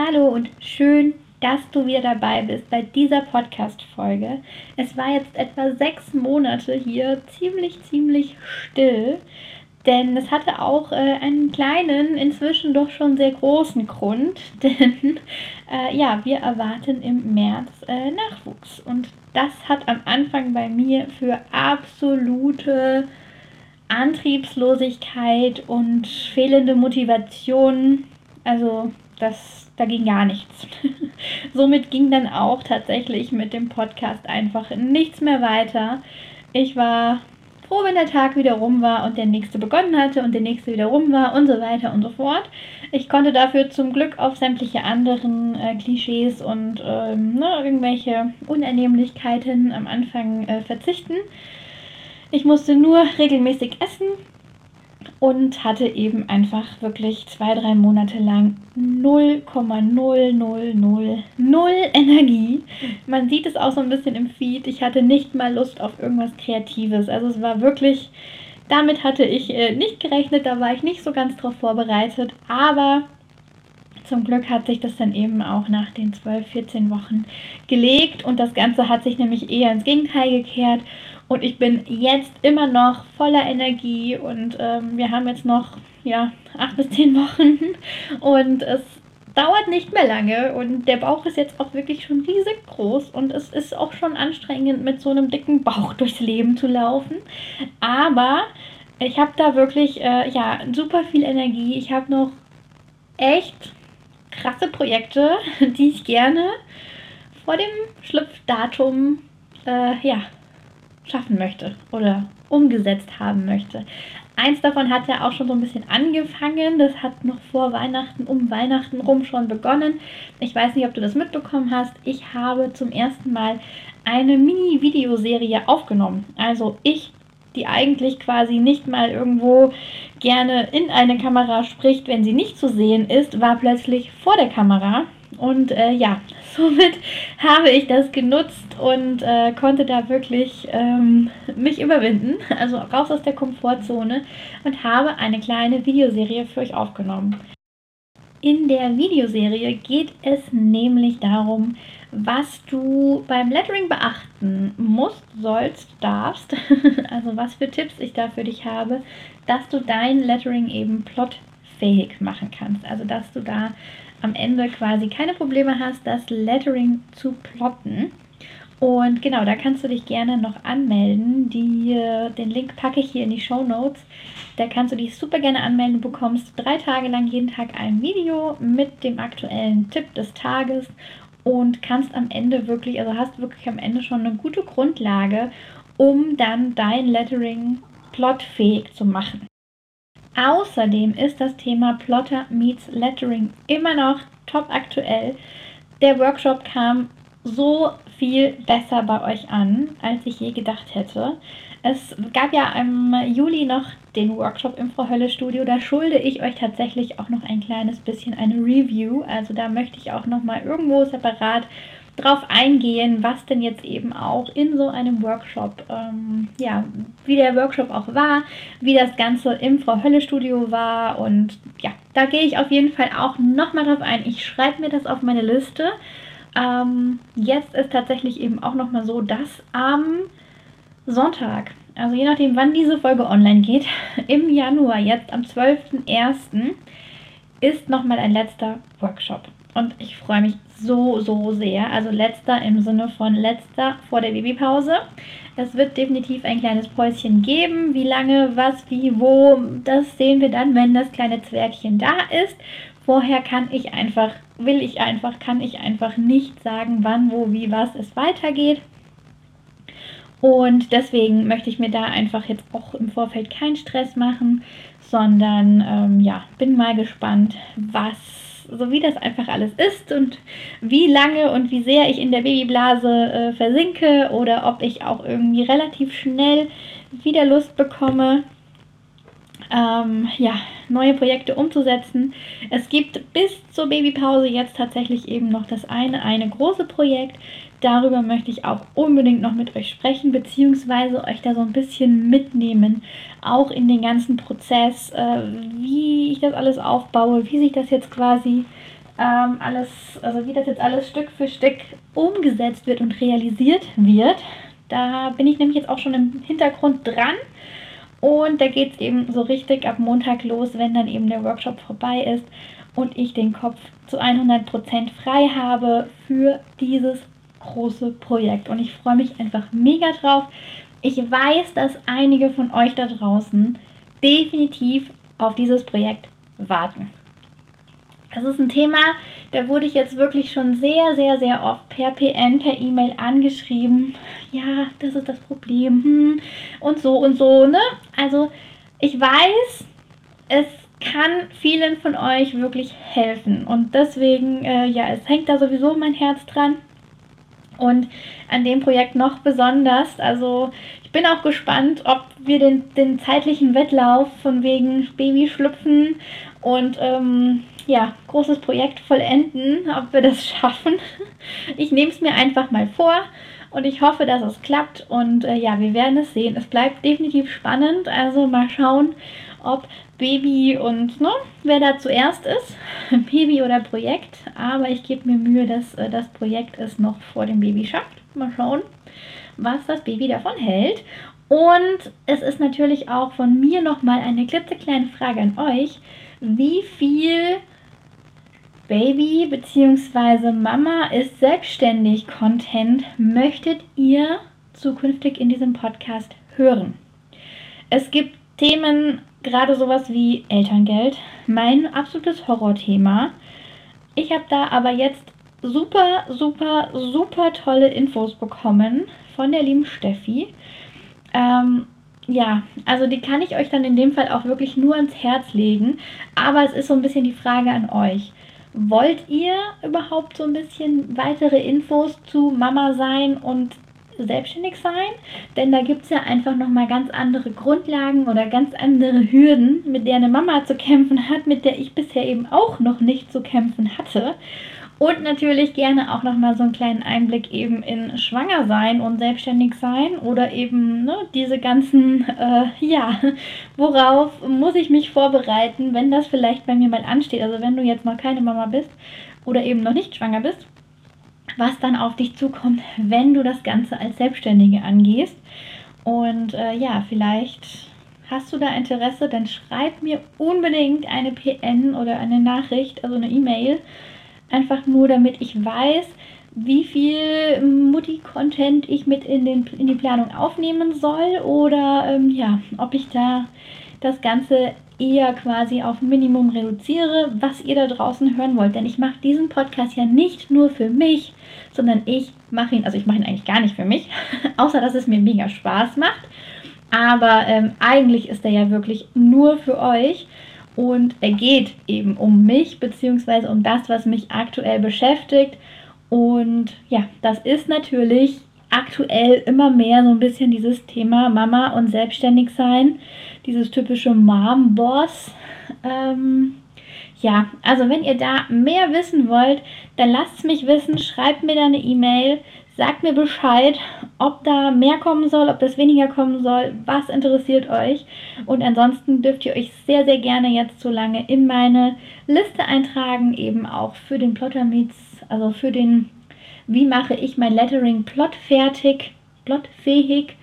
Hallo und schön, dass du wieder dabei bist bei dieser Podcast-Folge. Es war jetzt etwa sechs Monate hier ziemlich, ziemlich still, denn es hatte auch äh, einen kleinen, inzwischen doch schon sehr großen Grund, denn äh, ja, wir erwarten im März äh, Nachwuchs und das hat am Anfang bei mir für absolute Antriebslosigkeit und fehlende Motivation, also das da ging gar nichts. Somit ging dann auch tatsächlich mit dem Podcast einfach nichts mehr weiter. Ich war froh, wenn der Tag wieder rum war und der nächste begonnen hatte und der nächste wieder rum war und so weiter und so fort. Ich konnte dafür zum Glück auf sämtliche anderen äh, Klischees und ähm, ne, irgendwelche Unannehmlichkeiten am Anfang äh, verzichten. Ich musste nur regelmäßig essen und hatte eben einfach wirklich zwei, drei Monate lang 0,0000 Energie. Man sieht es auch so ein bisschen im Feed. Ich hatte nicht mal Lust auf irgendwas Kreatives. Also es war wirklich, damit hatte ich äh, nicht gerechnet, da war ich nicht so ganz drauf vorbereitet. Aber zum Glück hat sich das dann eben auch nach den 12, 14 Wochen gelegt und das Ganze hat sich nämlich eher ins Gegenteil gekehrt und ich bin jetzt immer noch voller Energie und ähm, wir haben jetzt noch ja, acht bis zehn Wochen und es dauert nicht mehr lange und der Bauch ist jetzt auch wirklich schon riesig groß und es ist auch schon anstrengend, mit so einem dicken Bauch durchs Leben zu laufen. Aber ich habe da wirklich äh, ja, super viel Energie. Ich habe noch echt krasse Projekte, die ich gerne vor dem Schlüpfdatum äh, ja, schaffen möchte oder umgesetzt haben möchte. Eins davon hat ja auch schon so ein bisschen angefangen. Das hat noch vor Weihnachten, um Weihnachten rum schon begonnen. Ich weiß nicht, ob du das mitbekommen hast. Ich habe zum ersten Mal eine Mini-Videoserie aufgenommen. Also ich, die eigentlich quasi nicht mal irgendwo gerne in eine Kamera spricht, wenn sie nicht zu sehen ist, war plötzlich vor der Kamera. Und äh, ja, somit habe ich das genutzt und äh, konnte da wirklich ähm, mich überwinden, also raus aus der Komfortzone und habe eine kleine Videoserie für euch aufgenommen. In der Videoserie geht es nämlich darum, was du beim Lettering beachten musst, sollst, darfst, also was für Tipps ich da für dich habe, dass du dein Lettering eben plotfähig machen kannst. Also dass du da am Ende quasi keine Probleme hast, das Lettering zu plotten. Und genau, da kannst du dich gerne noch anmelden. Die, äh, den Link packe ich hier in die Show Notes. Da kannst du dich super gerne anmelden. Du bekommst drei Tage lang jeden Tag ein Video mit dem aktuellen Tipp des Tages und kannst am Ende wirklich, also hast wirklich am Ende schon eine gute Grundlage, um dann dein Lettering plotfähig zu machen. Außerdem ist das Thema Plotter meets Lettering immer noch top aktuell. Der Workshop kam so viel besser bei euch an, als ich je gedacht hätte. Es gab ja im Juli noch den Workshop im Frau Hölle Studio. Da schulde ich euch tatsächlich auch noch ein kleines bisschen eine Review. Also da möchte ich auch noch mal irgendwo separat drauf eingehen, was denn jetzt eben auch in so einem Workshop, ähm, ja, wie der Workshop auch war, wie das Ganze im Frau Hölle Studio war und ja, da gehe ich auf jeden Fall auch nochmal drauf ein. Ich schreibe mir das auf meine Liste. Ähm, jetzt ist tatsächlich eben auch nochmal so, dass am Sonntag, also je nachdem, wann diese Folge online geht, im Januar, jetzt am 12.01., ist nochmal ein letzter Workshop. Und ich freue mich so, so sehr. Also letzter im Sinne von letzter vor der Babypause. Es wird definitiv ein kleines Päuschen geben. Wie lange, was, wie, wo, das sehen wir dann, wenn das kleine Zwergchen da ist. Vorher kann ich einfach, will ich einfach, kann ich einfach nicht sagen, wann, wo, wie, was es weitergeht. Und deswegen möchte ich mir da einfach jetzt auch im Vorfeld keinen Stress machen, sondern ähm, ja, bin mal gespannt, was so wie das einfach alles ist und wie lange und wie sehr ich in der Babyblase äh, versinke oder ob ich auch irgendwie relativ schnell wieder Lust bekomme, ähm, ja, neue Projekte umzusetzen. Es gibt bis zur Babypause jetzt tatsächlich eben noch das eine, eine große Projekt. Darüber möchte ich auch unbedingt noch mit euch sprechen, beziehungsweise euch da so ein bisschen mitnehmen, auch in den ganzen Prozess, äh, wie ich das alles aufbaue, wie sich das jetzt quasi ähm, alles, also wie das jetzt alles Stück für Stück umgesetzt wird und realisiert wird. Da bin ich nämlich jetzt auch schon im Hintergrund dran. Und da geht es eben so richtig ab Montag los, wenn dann eben der Workshop vorbei ist und ich den Kopf zu 100% frei habe für dieses große Projekt. Und ich freue mich einfach mega drauf. Ich weiß, dass einige von euch da draußen definitiv auf dieses Projekt warten. Das ist ein Thema, da wurde ich jetzt wirklich schon sehr, sehr, sehr oft per PN, per E-Mail angeschrieben. Ja, das ist das Problem. Hm, und so und so, ne? Also, ich weiß, es kann vielen von euch wirklich helfen. Und deswegen, äh, ja, es hängt da sowieso mein Herz dran. Und an dem Projekt noch besonders. Also ich bin auch gespannt, ob wir den, den zeitlichen Wettlauf von wegen Babyschlüpfen und ähm, ja, großes Projekt vollenden, ob wir das schaffen. Ich nehme es mir einfach mal vor und ich hoffe, dass es klappt. Und äh, ja, wir werden es sehen. Es bleibt definitiv spannend. Also mal schauen, ob Baby und ne, wer da zuerst ist, Baby oder Projekt. Aber ich gebe mir Mühe, dass äh, das Projekt es noch vor dem Baby schafft. Mal schauen, was das Baby davon hält. Und es ist natürlich auch von mir nochmal eine klitzekleine Frage an euch. Wie viel Baby bzw. Mama ist selbstständig Content möchtet ihr zukünftig in diesem Podcast hören? Es gibt Themen gerade sowas wie Elterngeld, mein absolutes Horrorthema. Ich habe da aber jetzt super, super, super tolle Infos bekommen von der lieben Steffi. Ähm, ja, also die kann ich euch dann in dem Fall auch wirklich nur ans Herz legen. Aber es ist so ein bisschen die Frage an euch. Wollt ihr überhaupt so ein bisschen weitere Infos zu Mama sein und selbstständig sein, denn da gibt es ja einfach nochmal ganz andere Grundlagen oder ganz andere Hürden, mit der eine Mama zu kämpfen hat, mit der ich bisher eben auch noch nicht zu kämpfen hatte. Und natürlich gerne auch nochmal so einen kleinen Einblick eben in Schwanger sein und selbstständig sein oder eben ne, diese ganzen, äh, ja, worauf muss ich mich vorbereiten, wenn das vielleicht bei mir mal ansteht. Also wenn du jetzt noch keine Mama bist oder eben noch nicht schwanger bist was dann auf dich zukommt, wenn du das Ganze als Selbstständige angehst. Und äh, ja, vielleicht hast du da Interesse, dann schreib mir unbedingt eine PN oder eine Nachricht, also eine E-Mail. Einfach nur, damit ich weiß, wie viel Mutti-Content ich mit in, den, in die Planung aufnehmen soll oder ähm, ja, ob ich da das Ganze eher quasi auf Minimum reduziere, was ihr da draußen hören wollt. Denn ich mache diesen Podcast ja nicht nur für mich, sondern ich mache ihn, also ich mache ihn eigentlich gar nicht für mich, außer dass es mir mega Spaß macht. Aber ähm, eigentlich ist er ja wirklich nur für euch und er geht eben um mich, beziehungsweise um das, was mich aktuell beschäftigt. Und ja, das ist natürlich aktuell immer mehr so ein bisschen dieses Thema Mama und selbstständig sein, dieses typische Mom-Boss. Ähm, ja, also wenn ihr da mehr wissen wollt, dann lasst es mich wissen, schreibt mir da eine E-Mail, sagt mir Bescheid, ob da mehr kommen soll, ob das weniger kommen soll, was interessiert euch. Und ansonsten dürft ihr euch sehr, sehr gerne jetzt so lange in meine Liste eintragen, eben auch für den Plotter Meets, also für den wie mache ich mein Lettering Plot fertig, plotfähig.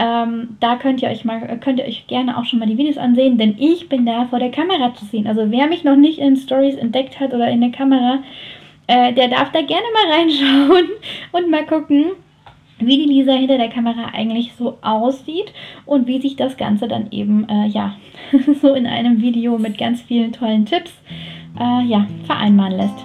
Ähm, da könnt ihr euch mal, könnt ihr euch gerne auch schon mal die Videos ansehen, denn ich bin da vor der Kamera zu sehen. Also wer mich noch nicht in Stories entdeckt hat oder in der Kamera, äh, der darf da gerne mal reinschauen und mal gucken, wie die Lisa hinter der Kamera eigentlich so aussieht und wie sich das Ganze dann eben, äh, ja, so in einem Video mit ganz vielen tollen Tipps, äh, ja, vereinbaren lässt.